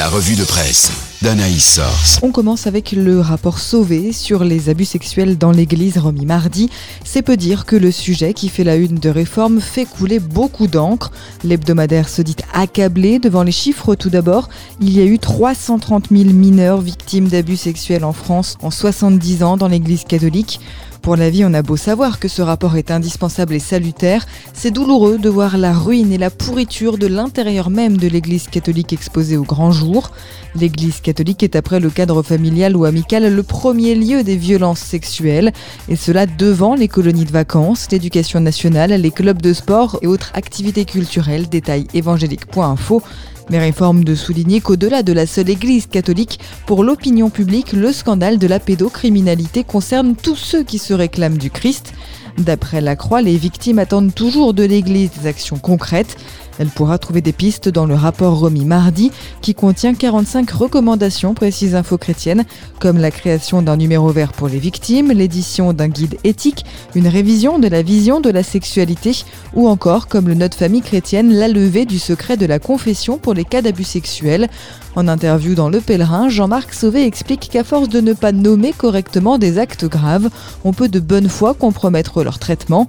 La revue de presse d'Anaïs Source. On commence avec le rapport Sauvé sur les abus sexuels dans l'église remis mardi. C'est peu dire que le sujet qui fait la une de réforme fait couler beaucoup d'encre. L'hebdomadaire se dit accablé devant les chiffres tout d'abord. Il y a eu 330 000 mineurs victimes d'abus sexuels en France en 70 ans dans l'église catholique. Pour la vie, on a beau savoir que ce rapport est indispensable et salutaire, c'est douloureux de voir la ruine et la pourriture de l'intérieur même de l'Église catholique exposée au grand jour. L'Église catholique est après le cadre familial ou amical le premier lieu des violences sexuelles, et cela devant les colonies de vacances, l'éducation nationale, les clubs de sport et autres activités culturelles. Détail évangélique.info. Mais réforme de souligner qu'au-delà de la seule Église catholique, pour l'opinion publique, le scandale de la pédocriminalité concerne tous ceux qui se réclament du Christ. D'après la Croix, les victimes attendent toujours de l'Église des actions concrètes. Elle pourra trouver des pistes dans le rapport remis mardi qui contient 45 recommandations précises info chrétiennes comme la création d'un numéro vert pour les victimes, l'édition d'un guide éthique, une révision de la vision de la sexualité ou encore comme le note famille chrétienne la levée du secret de la confession pour les cas d'abus sexuels. En interview dans Le Pèlerin, Jean-Marc Sauvé explique qu'à force de ne pas nommer correctement des actes graves, on peut de bonne foi compromettre leur traitement.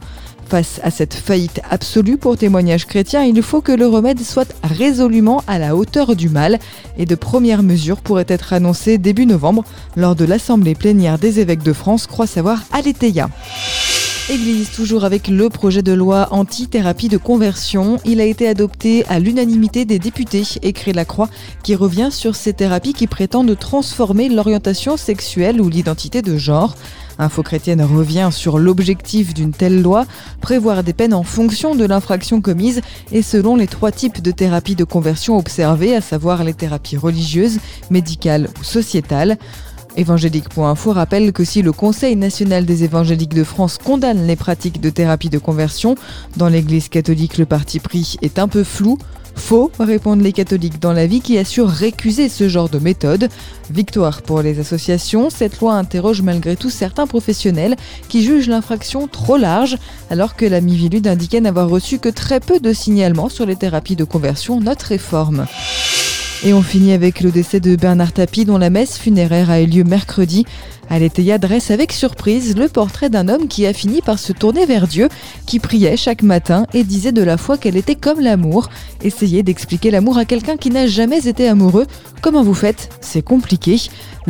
Face à cette faillite absolue pour témoignage chrétien, il faut que le remède soit résolument à la hauteur du mal et de premières mesures pourraient être annoncées début novembre lors de l'Assemblée plénière des évêques de France, croit savoir Aletheia. Église, toujours avec le projet de loi anti-thérapie de conversion. Il a été adopté à l'unanimité des députés, écrit la Croix, qui revient sur ces thérapies qui prétendent transformer l'orientation sexuelle ou l'identité de genre. Info chrétienne revient sur l'objectif d'une telle loi, prévoir des peines en fonction de l'infraction commise et selon les trois types de thérapies de conversion observées, à savoir les thérapies religieuses, médicales ou sociétales. Évangélique.info rappelle que si le Conseil national des évangéliques de France condamne les pratiques de thérapie de conversion, dans l'Église catholique le parti pris est un peu flou. Faux, répondent les catholiques dans la vie qui assurent récuser ce genre de méthode. Victoire pour les associations, cette loi interroge malgré tout certains professionnels qui jugent l'infraction trop large, alors que la Mivilude indiquait n'avoir reçu que très peu de signalements sur les thérapies de conversion, notre réforme. Et on finit avec le décès de Bernard Tapie dont la messe funéraire a eu lieu mercredi. Aletheia dresse avec surprise le portrait d'un homme qui a fini par se tourner vers Dieu, qui priait chaque matin et disait de la foi qu'elle était comme l'amour. Essayez d'expliquer l'amour à quelqu'un qui n'a jamais été amoureux. Comment vous faites? C'est compliqué.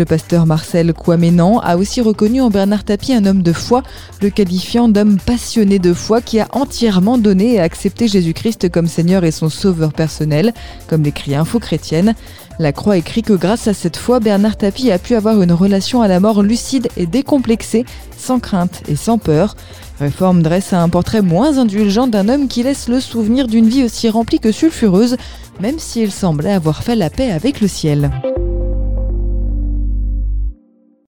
Le pasteur Marcel Kouamenan a aussi reconnu en Bernard Tapie un homme de foi, le qualifiant d'homme passionné de foi qui a entièrement donné et accepté Jésus-Christ comme Seigneur et son sauveur personnel, comme l'écrit Info Chrétienne. La Croix écrit que grâce à cette foi, Bernard Tapie a pu avoir une relation à la mort lucide et décomplexée, sans crainte et sans peur. Réforme dresse un portrait moins indulgent d'un homme qui laisse le souvenir d'une vie aussi remplie que sulfureuse, même s'il semblait avoir fait la paix avec le ciel.